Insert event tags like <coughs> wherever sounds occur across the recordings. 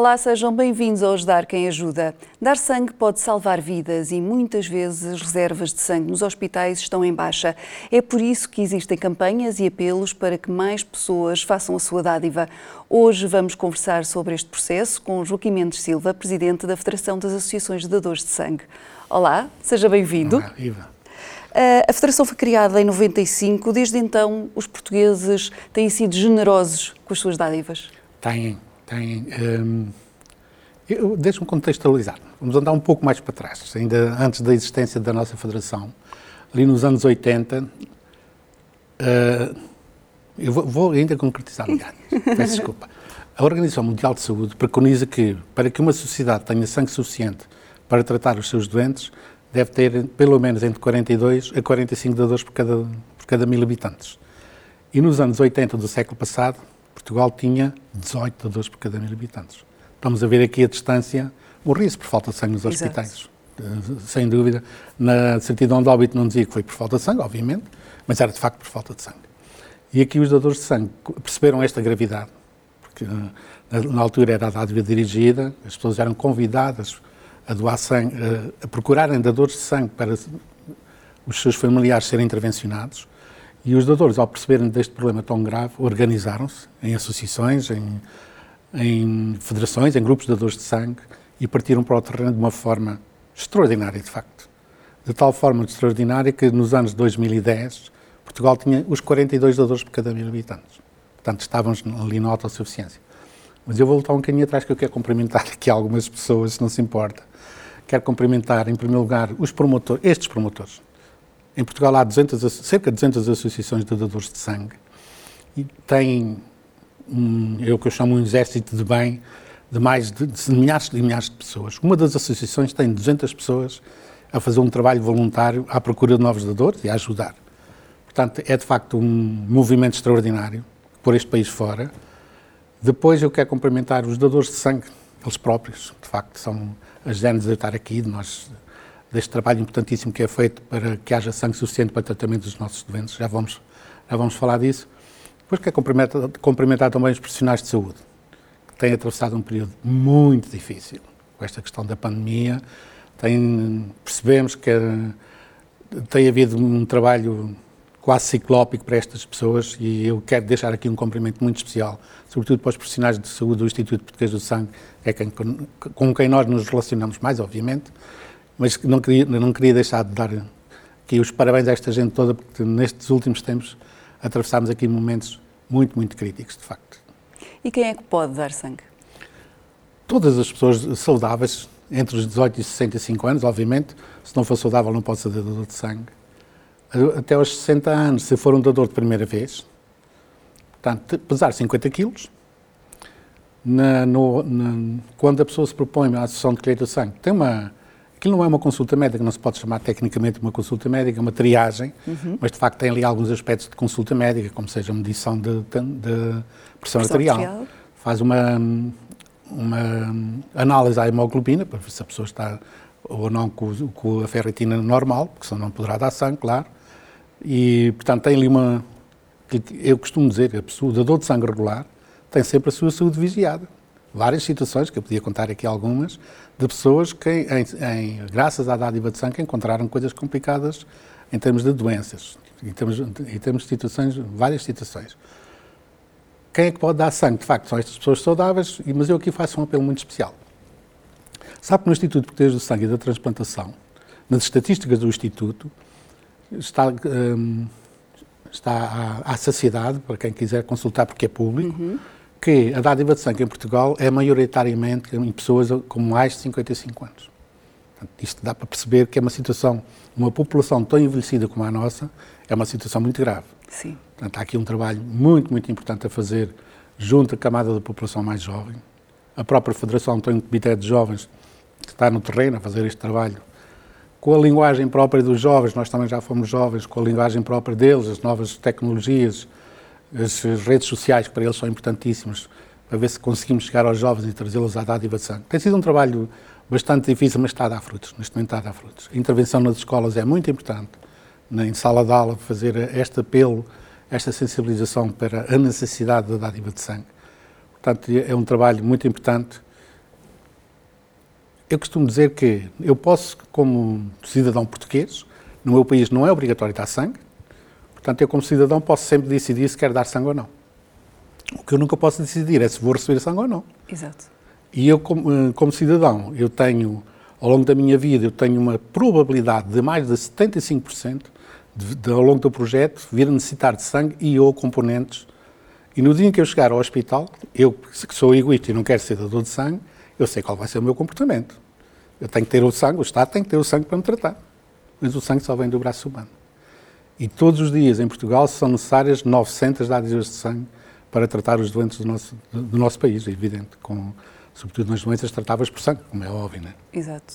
Olá, sejam bem-vindos ao Ajudar Quem Ajuda. Dar sangue pode salvar vidas e muitas vezes as reservas de sangue nos hospitais estão em baixa. É por isso que existem campanhas e apelos para que mais pessoas façam a sua dádiva. Hoje vamos conversar sobre este processo com Joaquim Mendes Silva, presidente da Federação das Associações de Dadores de Sangue. Olá, seja bem-vindo. Olá, Iva. A Federação foi criada em 95. Desde então, os portugueses têm sido generosos com as suas dádivas? Têm, têm. Hum, Deixa-me contextualizar. Vamos andar um pouco mais para trás, ainda antes da existência da nossa Federação. Ali nos anos 80, uh, eh, eu vou, vou, ainda concretizar melhor, <laughs> peço desculpa. A Organização Mundial de Saúde preconiza que, para que uma sociedade tenha sangue suficiente para tratar os seus doentes, deve ter pelo menos entre 42 a 45 dadores por cada, por cada mil habitantes. E nos anos 80 do século passado, Portugal tinha 18 dadores por cada mil habitantes. Estamos a ver aqui a distância, risco por falta de sangue nos hospitais. Exato. Eh, sem dúvida. Na certidão de óbito não dizia que foi por falta de sangue, obviamente, mas era de facto por falta de sangue. E aqui os dadores de sangue perceberam esta gravidade, porque eh, na altura era a dádiva dirigida, as pessoas eram convidadas a doar sangue, a procurarem dadores de sangue para os seus familiares serem intervencionados. E os dadores, ao perceberem deste problema tão grave, organizaram-se em associações, em, em federações, em grupos de dadores de sangue e partiram para o terreno de uma forma extraordinária, de facto. De tal forma extraordinária que nos anos 2010 Portugal tinha os 42 dadores por cada mil habitantes. Portanto, estávamos ali na autossuficiência. Mas eu vou voltar um bocadinho atrás que eu quero cumprimentar aqui algumas pessoas, se não se importa. Quero cumprimentar, em primeiro lugar, os promotores, estes promotores. Em Portugal há 200, cerca de 200 associações de dadores de sangue e têm, um, eu que eu chamo um exército de bem de mais de, de milhares e milhares de pessoas. Uma das associações tem 200 pessoas a fazer um trabalho voluntário à procura de novos dadores e a ajudar. Portanto, é de facto um movimento extraordinário por este país fora. Depois eu quero cumprimentar os dadores de sangue, eles próprios, de facto, são as genes de estar aqui, de nós, deste trabalho importantíssimo que é feito para que haja sangue suficiente para tratamento dos nossos doentes. Já vamos, já vamos falar disso. Depois quero cumprimentar, cumprimentar também os profissionais de saúde, que têm atravessado um período muito difícil com esta questão da pandemia. Tem, percebemos que tem havido um trabalho quase ciclópico para estas pessoas e eu quero deixar aqui um cumprimento muito especial, sobretudo para os profissionais de saúde do Instituto Português do Sangue, é quem, com quem nós nos relacionamos mais, obviamente, mas não queria, não queria deixar de dar aqui os parabéns a esta gente toda, porque nestes últimos tempos atravessámos aqui momentos muito, muito críticos, de facto. E quem é que pode dar sangue? Todas as pessoas saudáveis, entre os 18 e 65 anos, obviamente, se não for saudável não pode ser dador de sangue até aos 60 anos, se for um dador de primeira vez, portanto, pesar 50 quilos, na, no, na, quando a pessoa se propõe à sessão de colheita de sangue, tem uma. Aquilo não é uma consulta médica, não se pode chamar tecnicamente uma consulta médica, é uma triagem, uhum. mas de facto tem ali alguns aspectos de consulta médica, como seja a medição de, de, de pressão arterial. arterial. Faz uma, uma análise à hemoglobina, para ver se a pessoa está ou não com, com a ferritina normal, porque senão não poderá dar sangue, claro e, portanto, tem ali uma. Eu costumo dizer que a pessoa, dador de sangue regular tem sempre a sua saúde vigiada. Várias situações, que eu podia contar aqui algumas, de pessoas que, em, em, graças à dádiva de sangue, encontraram coisas complicadas em termos de doenças, em termos, em termos de situações, várias situações. Quem é que pode dar sangue? De facto, são estas pessoas saudáveis, mas eu aqui faço um apelo muito especial. Sabe que no Instituto Português do Sangue e da Transplantação, nas estatísticas do Instituto, está, um, está à, à, saciedade, para quem quiser consultar, porque é público, uhum. Que a dádiva de sangue em Portugal é maioritariamente em pessoas com mais de 55 anos. Portanto, isto dá para perceber que é uma situação, uma população tão envelhecida como a nossa, é uma situação muito grave. Sim. Portanto, há aqui um trabalho muito, muito importante a fazer junto à camada da população mais jovem. A própria Federação tem um comitê de jovens que está no terreno a fazer este trabalho com a linguagem própria dos jovens, nós também já fomos jovens, com a linguagem própria deles, as novas tecnologias, as redes sociais, que para eles são importantíssimas, para ver se conseguimos chegar aos jovens e trazê-los à dádiva de sangue. Tem sido um trabalho bastante difícil, mas está a dar frutos, neste momento está a dar frutos. A intervenção nas escolas é muito importante, em sala de aula, fazer este apelo, esta sensibilização para a necessidade da dádiva de sangue. Portanto, é um trabalho muito importante Eu costumo dizer que eu posso, como cidadão português, no meu país não é obrigatório dar sangue, portanto, eu, como cidadão, posso sempre decidir se quero dar sangue ou não. O que eu nunca posso decidir é se vou receber sangue ou não. Exato. E eu, como, eh, como cidadão, eu tenho, ao longo da minha vida, eu tenho uma probabilidade de mais de 75% de, de, ao longo do projeto, vir a necessitar de sangue e ou componentes. E no dia em que eu chegar ao hospital, eu que sou egoísta e não quero ser dador de sangue, eu sei qual vai ser o meu comportamento. Eu tenho que ter o sangue, o Estado tem que ter o sangue para me tratar. Mas o sangue só vem do braço humano. E todos os dias em Portugal são necessárias 900 dádivas de sangue para tratar os doentes do nosso, do nosso país, é evidente, com, sobretudo nas doenças tratáveis por sangue, como é óbvio, né? Exato.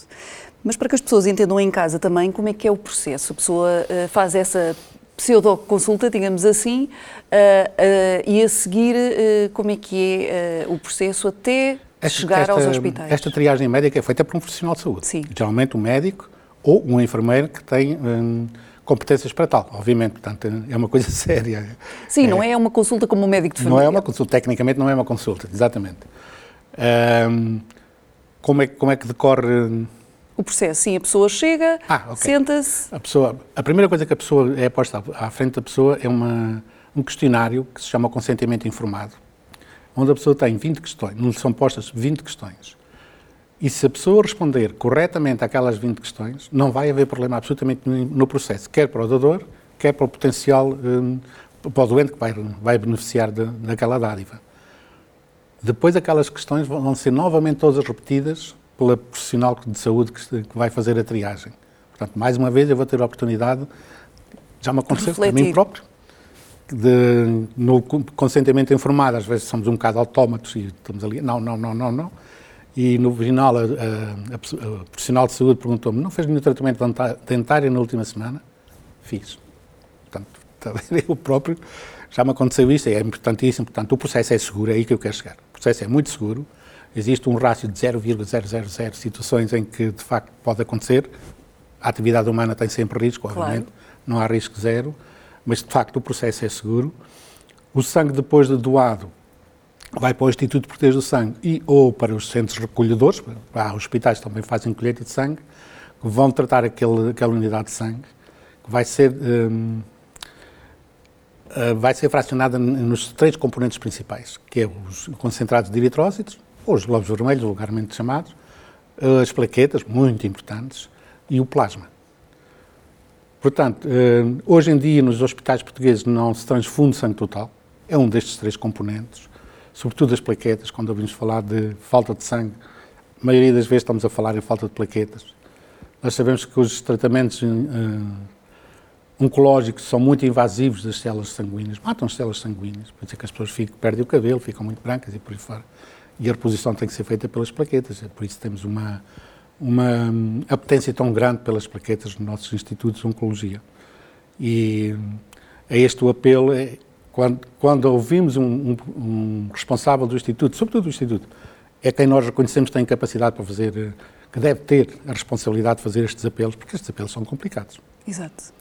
Mas para que as pessoas entendam em casa também como é que é o processo, a pessoa uh, faz essa pseudo-consulta, digamos assim, uh, uh, e a seguir como é que é o processo até esta, chegar esta, aos hospitais? Esta triagem médica é feita por um profissional de saúde. Sim. Geralmente um médico ou um enfermeiro que tem um, competências para tal, obviamente, portanto é uma coisa <laughs> séria. Sim, é, não é uma consulta como um médico de família. Não é uma consulta, tecnicamente não é uma consulta, exatamente. Um, como, é, como é que decorre o processo, sim, a pessoa chega, ah, okay. senta-se. A, pessoa, a primeira coisa que a pessoa é posta à frente da pessoa é uma, um questionário que se chama consentimento informado, onde a pessoa tem 20 questões, não são postas 20 questões. E se a pessoa responder corretamente àquelas 20 questões, não vai haver problema absolutamente nenhum no processo, quer para o dador, quer para o potencial, um, para o doente que vai, vai beneficiar de, daquela dádiva. Depois aquelas questões vão ser novamente todas repetidas pela profissional de saúde que, que, vai fazer a triagem. Portanto, mais uma vez eu vou ter a oportunidade, já me aconteceu a mim próprio, de, no consentimento informado, às vezes somos um bocado autómatos e estamos ali, não, não, não, não, não. E no final, a, a, a, a profissional de saúde perguntou-me: não fez nenhum tratamento dentário na última semana? Fiz. Portanto, <laughs> eu próprio já me aconteceu isso, é importantíssimo. Portanto, o processo é seguro, é aí que eu quero chegar. O processo é muito seguro, existe um rácio de 0,000 situações em que de facto pode acontecer. A atividade humana tem sempre risco, obviamente, claro. não há risco zero, mas de facto o processo é seguro. O sangue depois de doado vai para o Instituto de Português do Sangue e ou para os centros recolhedores, há hospitais também fazem colheita de sangue, que vão tratar aquele, aquela unidade de sangue, que vai ser, um, eh, vai ser fracionada nos três componentes principais, que é os concentrados de eritrócitos, ou os glóbulos vermelhos, vulgarmente chamados, as plaquetas, muito importantes, e o plasma. Portanto, eh, hoje em dia nos hospitais portugueses não se transfunde sangue total, é um destes três componentes, sobretudo as plaquetas, quando ouvimos falar de falta de sangue, a maioria das vezes estamos a falar em falta de plaquetas. Nós sabemos que os tratamentos uh, oncológicos são muito invasivos das células sanguíneas, matam as células sanguíneas, por isso é que as pessoas ficam, perdem o cabelo, ficam muito brancas e por aí fora e a reposição tem que ser feita pelas plaquetas. É por isso temos uma, uma apetência tão grande pelas plaquetas nos nossos institutos de oncologia. E é este o apelo, é, quando, quando ouvimos um, um, um, responsável do Instituto, sobretudo do Instituto, é quem nós reconhecemos que tem capacidade para fazer, que deve ter a responsabilidade de fazer estes apelos, porque estes apelos são complicados. Exato.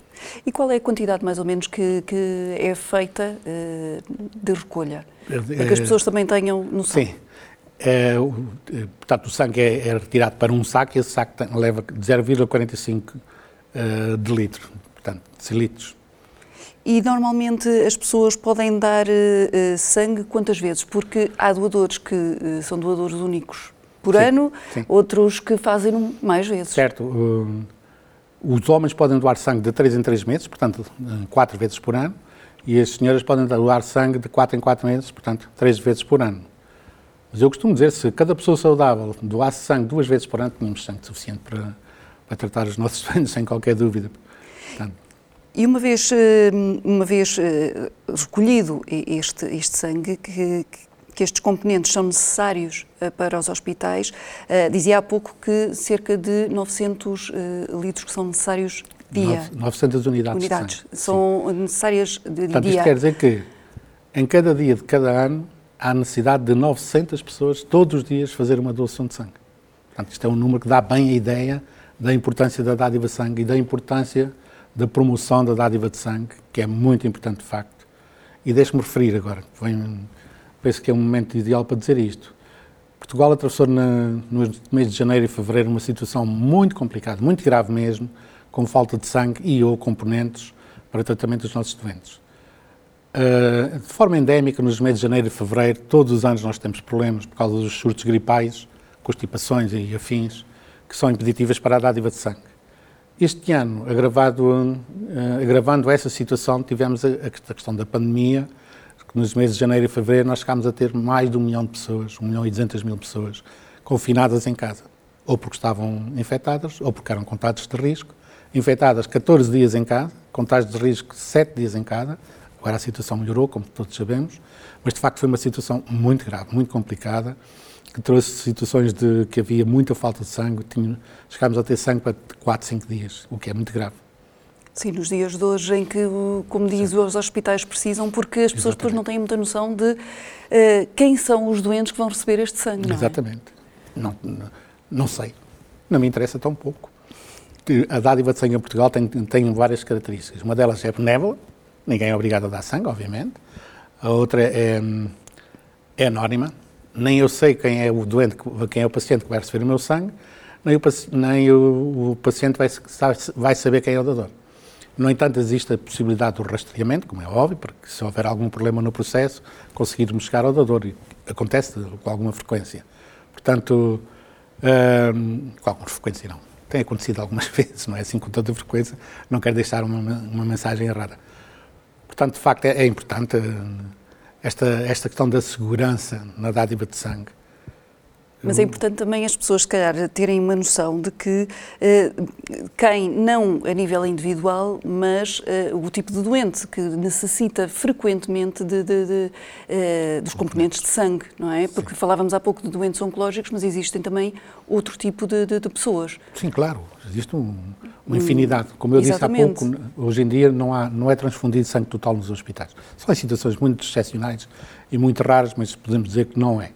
E qual é a quantidade, mais ou menos, que, que é feita uh, de recolha? Para que as pessoas também tenham noção. Sim. É, o, portanto, o sangue é, é, retirado para um saco e esse saco tem, leva 0,45 uh, eh, de litro, portanto, de litros. E normalmente as pessoas podem dar uh, sangue quantas vezes? Porque há doadores que uh, são doadores únicos por sim, ano, sim. outros que fazem mais vezes. Certo. Uh, os homens podem doar sangue de 3 em 3 meses, portanto, 4 vezes por ano, e as senhoras podem doar sangue de 4 em 4 meses, portanto, 3 vezes por ano. Mas eu costumo dizer, se cada pessoa saudável doasse sangue duas vezes por ano, tínhamos sangue suficiente para, para tratar os nossos <laughs> doentes, sem qualquer dúvida. Portanto, e uma vez, eh, uma vez eh, recolhido este, este sangue, que, que estes componentes são necessários eh, para os hospitais, dizia há pouco que cerca de 900 litros que são necessários dia. 900 unidades, unidades são Sim. necessárias de Portanto, dia. Isto quer dizer que em cada dia de cada ano há necessidade de 900 pessoas todos os dias fazer uma doação de sangue. Portanto, isto é um número que dá bem a ideia da importância da dádiva de sangue e da importância da promoção da dádiva de sangue, que é muito importante de facto. E deixe-me referir agora, penso que é um momento ideal para dizer isto. Portugal atravessou na, nos meses de janeiro e fevereiro uma situação muito complicada, muito grave mesmo, com falta de sangue e ou componentes para tratamento dos nossos doentes. Uh, de forma endémica, nos meses de janeiro e fevereiro, todos os anos nós temos problemas por causa dos surtos gripais, constipações e afins, que são impeditivas para a dádiva de sangue. Este ano, agravado, uh, agravando essa situação, tivemos a, questão da pandemia, que nos meses de janeiro e fevereiro nós chegámos a ter mais de um milhão de pessoas, um milhão e duzentas mil pessoas, confinadas em casa, ou porque estavam infectadas, ou porque eram contatos de risco, infectadas 14 dias em casa, contágios de risco 7 dias em casa. Agora a situação melhorou, como todos sabemos, mas de facto foi uma situação muito grave, muito complicada, que trouxe situações de que havia muita falta de sangue. Tinha, chegámos a ter sangue para 4, 5 dias, o que é muito grave. Sim, nos dias de hoje em que, como diz, Sim. os hospitais precisam, porque as pessoas Exatamente. depois não têm muita noção de uh, quem são os doentes que vão receber este sangue, não é? Exatamente. É? Não, não, não sei. Não me interessa tão pouco a dádiva de sangue em Portugal tem, tem várias características. Uma delas é benévola, ninguém é obrigado a dar sangue, obviamente. A outra é, é anónima, nem eu sei quem é o doente, quem é o paciente que vai receber o meu sangue, nem o, nem o, o paciente vai, vai saber quem é o dador. No entanto, existe a possibilidade do rastreamento, como é óbvio, porque se houver algum problema no processo, conseguirmos chegar ao dador. E acontece com alguma frequência. Portanto, hum, com alguma frequência não tem acontecido algumas <laughs> vezes, não é assim com toda a frequência, não quero deixar uma, uma mensagem errada. Portanto, de facto, é, é importante eh, esta, esta questão da segurança na dádiva de sangue. Mas é importante também as pessoas, se calhar, terem uma noção de que uh, quem, não a nível individual, mas uh, o tipo de doente que necessita frequentemente de, de, de, uh, dos componentes de sangue, não é? Porque Sim. falávamos há pouco de doentes oncológicos, mas existem também outro tipo de, pessoas. Sim, claro. Existe um, uma infinidade. Como eu Exatamente. disse há pouco, hoje em dia não, há, não é transfundido sangue total nos hospitais. São em situações muito excepcionais e muito raras, mas podemos dizer que não é.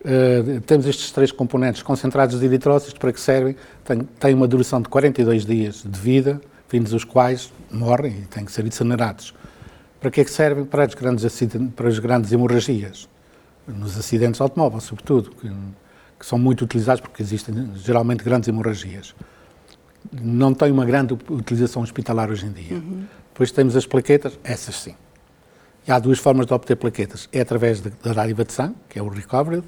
Uh, temos estes três componentes concentrados de eritrócitos, para que servem? Têm, têm uma duração de 42 dias de vida, vindos os quais morrem e têm que ser incinerados. Para que é que servem? Para as grandes, para as grandes hemorragias, nos acidentes de automóvel, sobretudo, que, que, são muito utilizados porque existem geralmente grandes hemorragias. Não tem uma grande utilização hospitalar hoje em dia. Uhum. Depois temos as plaquetas, essas sim. E há duas formas de obter plaquetas. É através da dádiva de sangue, que é o recovery,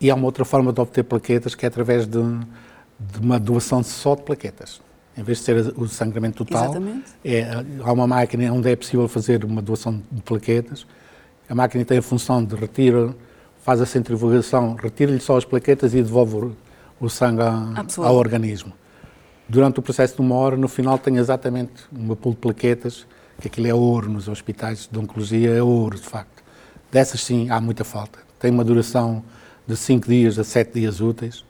e há uma outra forma de obter plaquetas que é através de, de uma doação só de plaquetas. Em vez de ser o sangramento total, é, há uma máquina onde é possível fazer uma doação de plaquetas. A máquina tem a função de retirar, faz a centrifugação, retira-lhe só as plaquetas e devolve o, o sangue a, ao organismo. Durante o processo de uma hora, no final, tem exatamente uma pool de plaquetas, que aquilo é ouro nos hospitais de oncologia, é ouro, de facto. Dessas, sim, há muita falta. Tem uma duração de 5 dias a 7 dias úteis,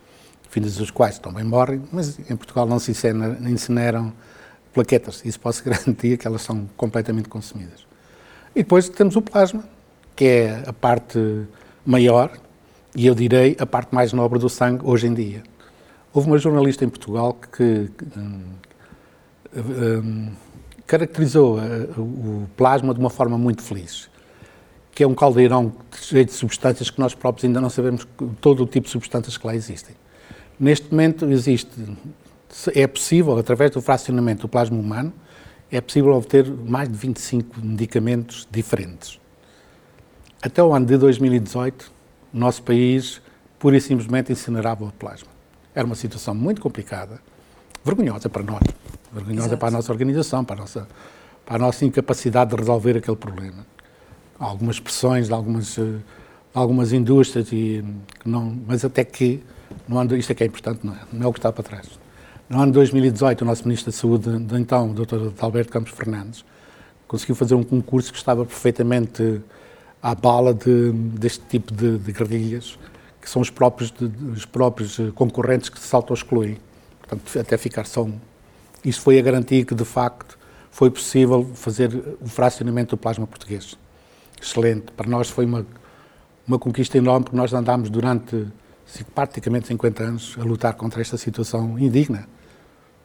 fins dos quais também morrem, mas em Portugal não se incineram plaquetas, isso posso <laughs> garantir que elas são completamente consumidas. E depois temos o plasma, que é a parte maior, e eu direi a parte mais nobre do sangue hoje em dia. Houve uma jornalista em Portugal que, que um, um, caracterizou uh, o plasma de uma forma muito feliz que é um caldeirão cheio de substâncias que nós próprios ainda não sabemos todo o tipo de substâncias que lá existem. Neste momento existe, é possível, através do fracionamento do plasma humano, é possível obter mais de 25 medicamentos diferentes. Até o ano de 2018, o nosso país pura e simplesmente incinerava o plasma. Era uma situação muito complicada, vergonhosa para nós, vergonhosa Exato. para a nossa organização, para a nossa, para a nossa incapacidade de resolver aquele problema algumas pressões de algumas, de eh, algumas indústrias, e, não, mas até que, no ano, isto é que é importante, não é, não é o que está para trás. No ano de 2018, o nosso Ministro da Saúde, de então, o Dr. Alberto Campos Fernandes, conseguiu fazer um concurso que estava perfeitamente à bala de, deste tipo de, de gradilhas, que são os próprios, de, os próprios eh, concorrentes que se auto-excluem. Portanto, até ficar só um. Isso foi a garantia que, de facto, foi possível fazer o fracionamento do plasma português excelente. Para nós foi uma, uma conquista enorme, porque nós andámos durante praticamente 50 anos a lutar contra esta situação indigna.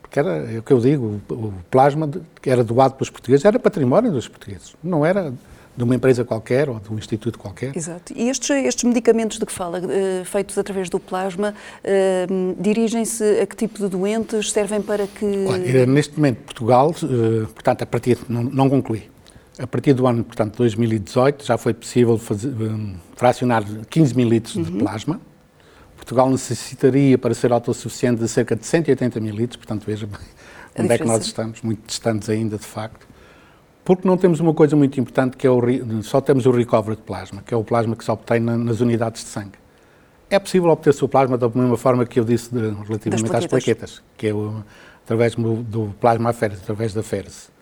Porque era é o que eu digo, o, plasma que era doado pelos portugueses era património dos portugueses. Não era de uma empresa qualquer ou de um instituto qualquer. Exato. E estes, estes medicamentos de que fala, uh, feitos através do plasma, uh, dirigem-se a que tipo de doentes? Servem para que. Olha, neste momento, Portugal, uh, portanto, a partir. Não, não concluí. A partir do ano, portanto, 2018, já foi possível fazer, fracionar 15 mil litros uhum. de plasma. Portugal necessitaria, para ser autossuficiente, de cerca de 180 mil litros, portanto, veja bem onde é que nós estamos, muito distantes ainda, de facto. Porque não temos uma coisa muito importante que é o só temos o recovery de plasma, que é o plasma que se obtém na, nas unidades de sangue. É possível obter-se o plasma da mesma forma que eu disse de, relativamente plaquetas. às plaquetas, que é o, através do, do plasma aférese, através da férese.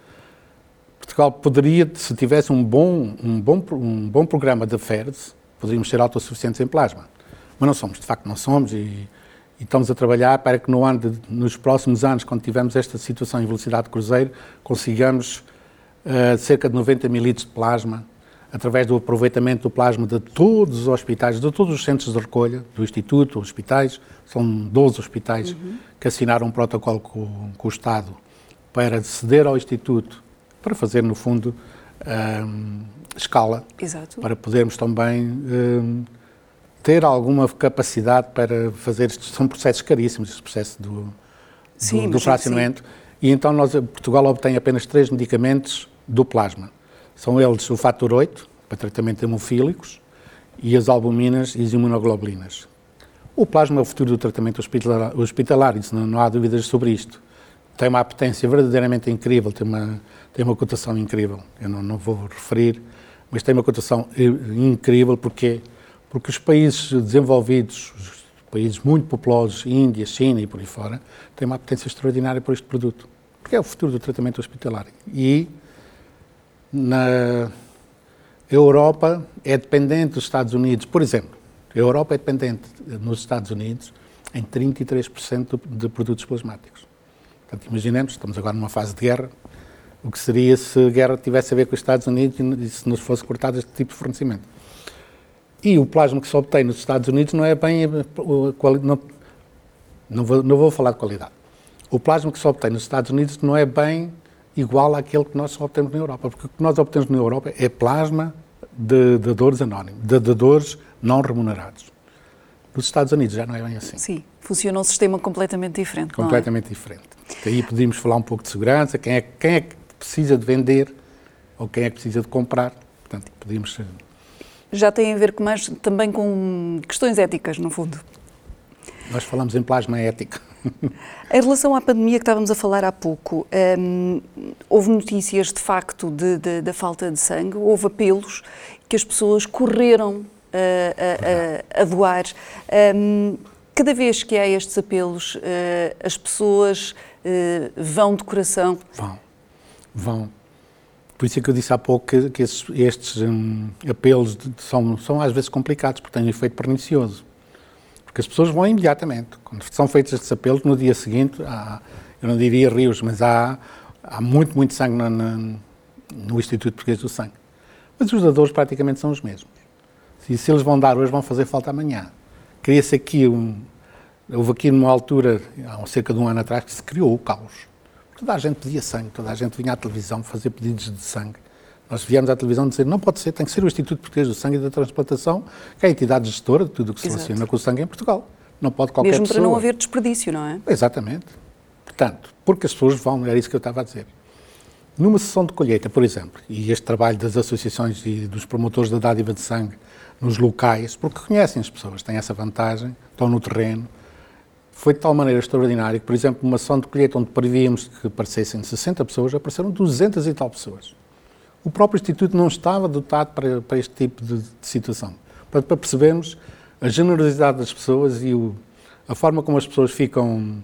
Portugal poderia, se tivesse um bom, um bom, um bom programa de férese, poderíamos ser autossuficientes em plasma. Mas não somos, de facto não somos, e, e estamos a trabalhar para que no ano de, nos próximos anos, quando tivermos esta situação em velocidade de cruzeiro, consigamos uh, cerca de 90 mil litros de plasma, através do aproveitamento do plasma de todos os hospitais, de todos os centros de recolha, do Instituto, hospitais, são 12 hospitais uhum. que assinaram um protocolo com, com, o Estado para ceder ao Instituto, para fazer, no fundo, um, escala, Exato. para podermos também um, ter alguma capacidade para fazer estes, são processos caríssimos, este processo do, sim, do, do fracionamento, e então nós, Portugal obtém apenas três medicamentos do plasma. São eles o fator 8, para tratamento hemofílicos, e as albuminas e as imunoglobulinas. O plasma é o futuro do tratamento hospitalar, hospitalar isso não, não, há dúvidas sobre isto. Tem uma potência verdadeiramente incrível, tem uma, tem uma cotação incrível. Eu não, não vou referir, mas tem uma cotação incrível porque, porque os países desenvolvidos, os países muito populosos, Índia, China e por aí fora, têm uma potência extraordinária por este produto. Porque é o futuro do tratamento hospitalar. E na Europa é dependente dos Estados Unidos, por exemplo, a Europa é dependente nos Estados Unidos em 33% de produtos plasmáticos. Portanto, imaginemos, estamos agora numa fase de guerra, o que seria se a guerra tivesse a ver com os Estados Unidos e se nos fosse cortado este tipo de fornecimento. E o plasma que se obtém nos Estados Unidos não é bem. Não, não, vou, não vou falar de qualidade. O plasma que se obtém nos Estados Unidos não é bem igual àquele que nós obtemos na Europa. Porque o que nós obtemos na Europa é plasma de dadores anónimos, de dadores não remunerados. Nos Estados Unidos já não é bem assim. Sim, funciona um sistema completamente diferente. É? Completamente é? diferente. Aí podíamos falar um pouco de segurança, quem é, quem é que precisa de vender ou quem é que precisa de comprar. Portanto, podíamos. Já tem a ver com mais, também com questões éticas, no fundo. Nós falamos em plasma ético. Em relação à pandemia que estávamos a falar há pouco, hum, houve notícias de facto de, de, da falta de sangue, houve apelos que as pessoas correram a, a, a doar. Hum, cada vez que há estes apelos, uh, as pessoas uh, vão de coração? Vão, vão. Por isso é que eu disse há pouco que, que estes, estes um, apelos de, são, são às vezes complicados, porque têm um efeito pernicioso. Porque as pessoas vão imediatamente. Quando são feitos estes apelos, no dia seguinte, há, eu não diria rios, mas há, há muito, muito sangue no, no, no Instituto Português do Sangue. Mas os dadores praticamente são os mesmos. Se, se eles vão dar hoje, vão fazer falta amanhã. Cria-se aqui um. Houve aqui numa altura, há cerca de um ano atrás, que se criou o caos. Toda a gente pedia sangue, toda a gente vinha à televisão fazer pedidos de sangue. Nós viemos à televisão dizer não pode ser, tem que ser o Instituto Português do Sangue e da Transplantação, que é a entidade gestora de tudo o que se Exato. relaciona com o sangue em Portugal. Não pode qualquer Mesmo pessoa. para não haver desperdício, não é? Exatamente. Portanto, porque as pessoas vão, era isso que eu estava a dizer. Numa sessão de colheita, por exemplo, e este trabalho das associações e dos promotores da dádiva de sangue nos locais, porque conhecem as pessoas, têm essa vantagem, estão no terreno, foi de tal maneira extraordinário que, por exemplo, numa sessão de colheita onde prevíamos que aparecessem 60 pessoas, apareceram 200 e tal pessoas o próprio Instituto não estava dotado para, para este tipo de, de situação. Para, para, percebermos a generosidade das pessoas e o, a forma como as pessoas ficam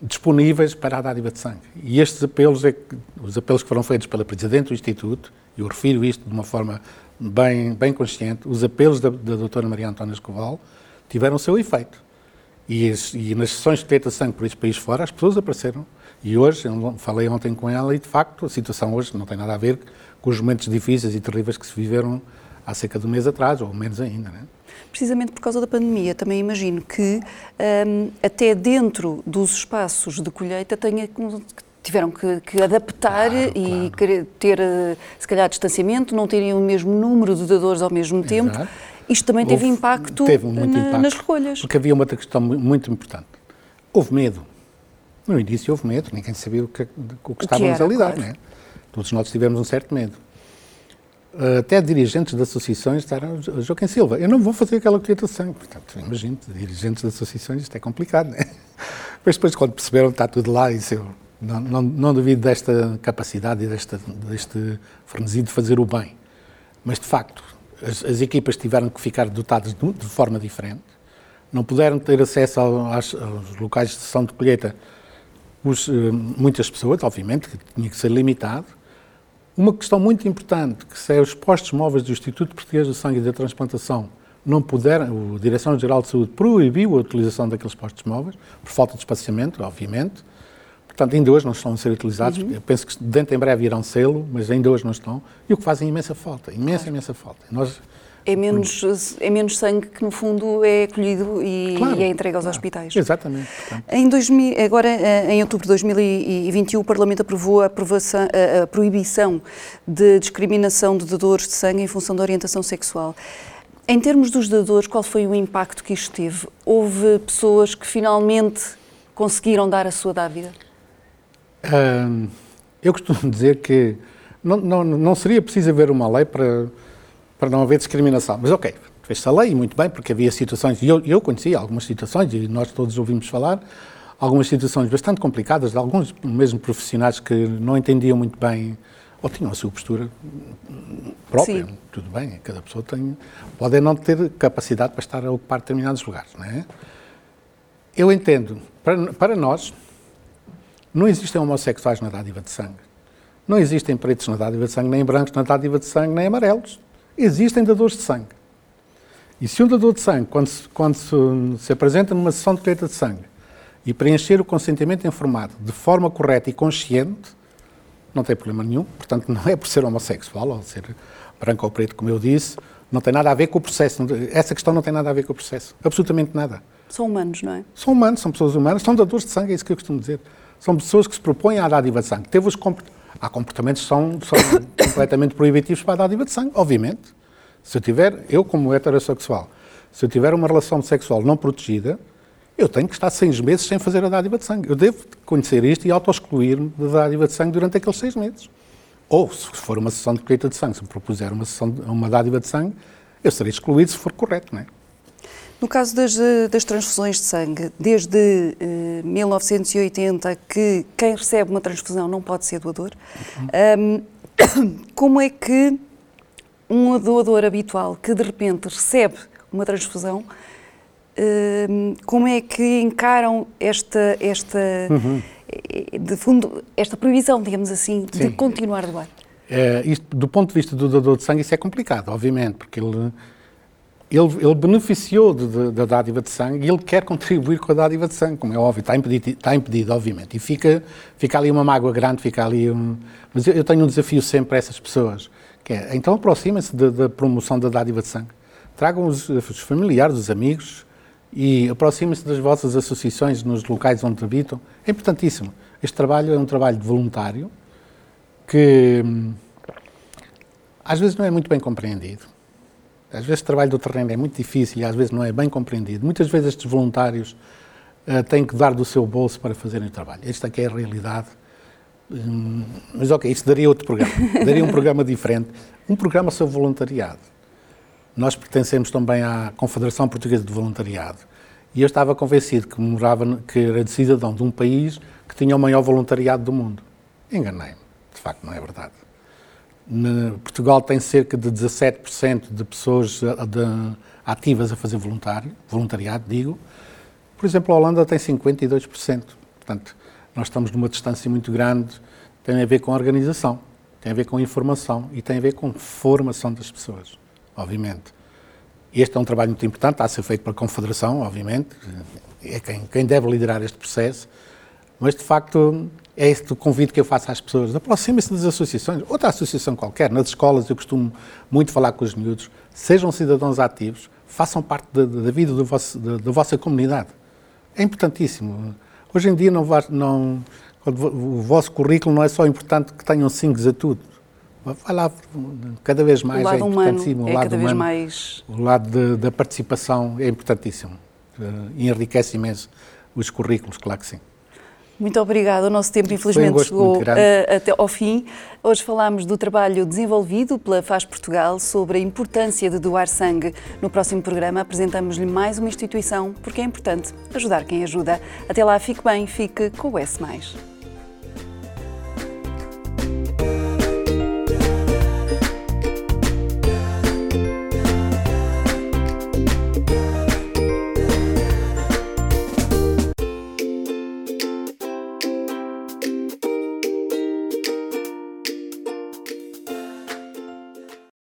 disponíveis para a dádiva de sangue. E estes apelos, é que, os apelos que foram feitos pela Presidente do Instituto, e eu refiro isto de uma forma bem, bem consciente, os apelos da, da doutora Maria Antónia Escoval tiveram o seu efeito. E, e nas sessões de de sangue por este país fora, as pessoas apareceram e hoje, eu falei ontem com ela e de facto a situação hoje não tem nada a ver com os momentos difíceis e terríveis que se viveram há cerca de um mês atrás, ou menos ainda. Né? Precisamente por causa da pandemia, também imagino que um, até dentro dos espaços de colheita tenha, tiveram que, que adaptar Claro, e claro. ter, eh, se calhar, distanciamento, não terem o mesmo número de dadores ao mesmo tempo. Isto também teve Houve- impacto, teve na- impacto, nas recolhas. Porque havia uma outra questão mu- muito importante. Houve medo. No início houve medo, ninguém sabia o que, o que estávamos era, a lidar, claro. não é? Todos nós tivemos um certo medo. Uh, Até dirigentes de associações "Jo- Joaquim Silva, eu não vou fazer aquela sangue. Portanto, imagino, dirigentes de associações, isto é complicado, não é? <laughs> Mas depois, quando perceberam que está tudo lá, isso eu não, não, não duvido desta capacidade e desta, deste frenesim de fazer o bem. Mas, de facto, as, as equipas tiveram que ficar dotadas de, de forma diferente, não puderam ter acesso ao- aos locais de sessão de colheita os, eh, muitas pessoas, obviamente, que tinha que ser limitado. Uma questão muito importante, que se é os postos móveis do Instituto Português do Sangue e da Transplantação não puderam, a Direção-Geral de Saúde proibiu a utilização daqueles postos móveis, por falta de espaciamento, obviamente. Portanto, ainda hoje não estão a ser utilizados. Eu penso que dentro em breve irão sê-lo, mas ainda hoje não estão. E o que fazem imensa falta, imensa, imensa falta. Nós, É menos, é menos sangue que, no fundo, é colhido e, Claro, e é entregue aos claro. hospitais. Exatamente. portanto. Em 2000, agora, eh, em outubro de 2021, o Parlamento aprovou a, a- a proibição de discriminação de dadores de sangue em função da orientação sexual. Em termos dos dadores, qual foi o impacto que isto teve? Houve pessoas que finalmente conseguiram dar a sua dávida? Hum, eu costumo dizer que não, não, não seria preciso haver uma lei para, para não haver discriminação. Mas, ok, fez-se a lei, e muito bem, porque havia situações, e eu, eu conhecia algumas situações, e nós todos ouvimos falar, algumas situações bastante complicadas, de alguns mesmo profissionais que não entendiam muito bem, ou tinham a sua postura própria. Sim. Tudo bem, cada pessoa tem, pode não ter capacidade para estar a ocupar determinados lugares, não é? Eu entendo, para, para nós, não existem homossexuais na dádiva de sangue. Não existem pretos na dádiva de sangue, nem brancos na dádiva de sangue, nem amarelos. Existem dadores de sangue. E se um dador de sangue, quando, se, quando se, se apresenta numa sessão de colheita de sangue e preencher o consentimento informado de forma correta e consciente, não tem problema nenhum. Portanto, não é por ser homossexual ou ser branco ou preto, como eu disse, não tem nada a ver com o processo. Essa questão não tem nada a ver com o processo. Absolutamente nada. São humanos, não é? São humanos, são pessoas humanas, são dadores de sangue, é isso que eu costumo dizer. São pessoas que se propõem à dádiva de sangue. Teve os comport... Há comportamentos que são, são <coughs> completamente proibitivos para a dádiva de sangue, obviamente. Se eu tiver, eu como heterossexual, se eu tiver uma relação sexual não protegida, eu tenho que estar seis meses sem fazer a dádiva de sangue. Eu devo conhecer isto e auto-excluir-me da dádiva de sangue durante aqueles seis meses. Ou, se for uma sessão de colheita de sangue, se me propuser uma, sessão de, uma dádiva de sangue, eu serei excluído se for correto, não é? No caso das, eh, das transfusões de sangue, desde eh, 1980 que quem recebe uma transfusão não pode ser doador, Ahm, <coughs> como é que um doador habitual que de repente recebe uma transfusão, ahm, como é que encaram esta, esta, eh, de fundo, esta proibição, digamos assim, de Sim. continuar a doar? É, isto, do ponto de vista do dador de sangue, isso é complicado, obviamente, porque ele, ele, ele beneficiou de- de- da dádiva de sangue e ele quer contribuir com a dádiva de sangue, como é óbvio, está impedido, está impedido obviamente. E fica, fica ali uma mágoa grande, fica ali um... Mas eu, eu tenho um desafio sempre a essas pessoas, que é, então aproximem-se da, promoção da dádiva de sangue. Tragam os, os familiares, os amigos e aproximem-se das vossas associações nos locais onde habitam. É importantíssimo. Este trabalho é um trabalho voluntário, que hum, às vezes não é muito bem compreendido. Às vezes o trabalho do terreno é muito difícil e às vezes não é bem compreendido. Muitas vezes estes voluntários eh, têm que dar do seu bolso para fazerem o trabalho. Esta aqui é a realidade. Hum, mas ok, isso daria outro programa. <laughs> daria um programa diferente. Um programa sobre voluntariado. Nós pertencemos também à Confederação Portuguesa de Voluntariado. E eu estava convencido que morava, que era de cidadão de um país que tinha o maior voluntariado do mundo. Enganei-me. De facto, não é verdade. Portugal tem cerca de 17% de pessoas eh, de- ativas a fazer voluntário, voluntariado, digo. Por exemplo, a Holanda tem 52%. Portanto, nós estamos numa distância muito grande. Tem a ver com organização, tem a ver com informação e tem a ver com formação das pessoas, obviamente. Este é um trabalho muito importante, está a ser feito pela Confederação, obviamente, é quem, quem deve liderar este processo, mas de facto é este o convite que eu faço às pessoas. Aproximem-se das associações, outra associação qualquer, nas escolas eu costumo muito falar com os miúdos, sejam cidadãos ativos, façam parte da, da vida vosso- da, da vossa comunidade. É importantíssimo. Hoje em dia, não, não, o vosso currículo não é só importante que tenham símbolos a tudo. Vai lá, cada vez mais é importantíssimo. Humano é o lado cada humano, vez mais... O lado da participação é importantíssimo. E enriquece imenso os currículos, claro que sim. Muito obrigada. O nosso tempo, infelizmente, um chegou uh, até ao fim. Hoje falámos do trabalho desenvolvido pela FAS Portugal sobre a importância de doar sangue. No próximo programa apresentamos-lhe mais uma instituição, porque é importante ajudar quem ajuda. Até lá, fique bem, fique com o S.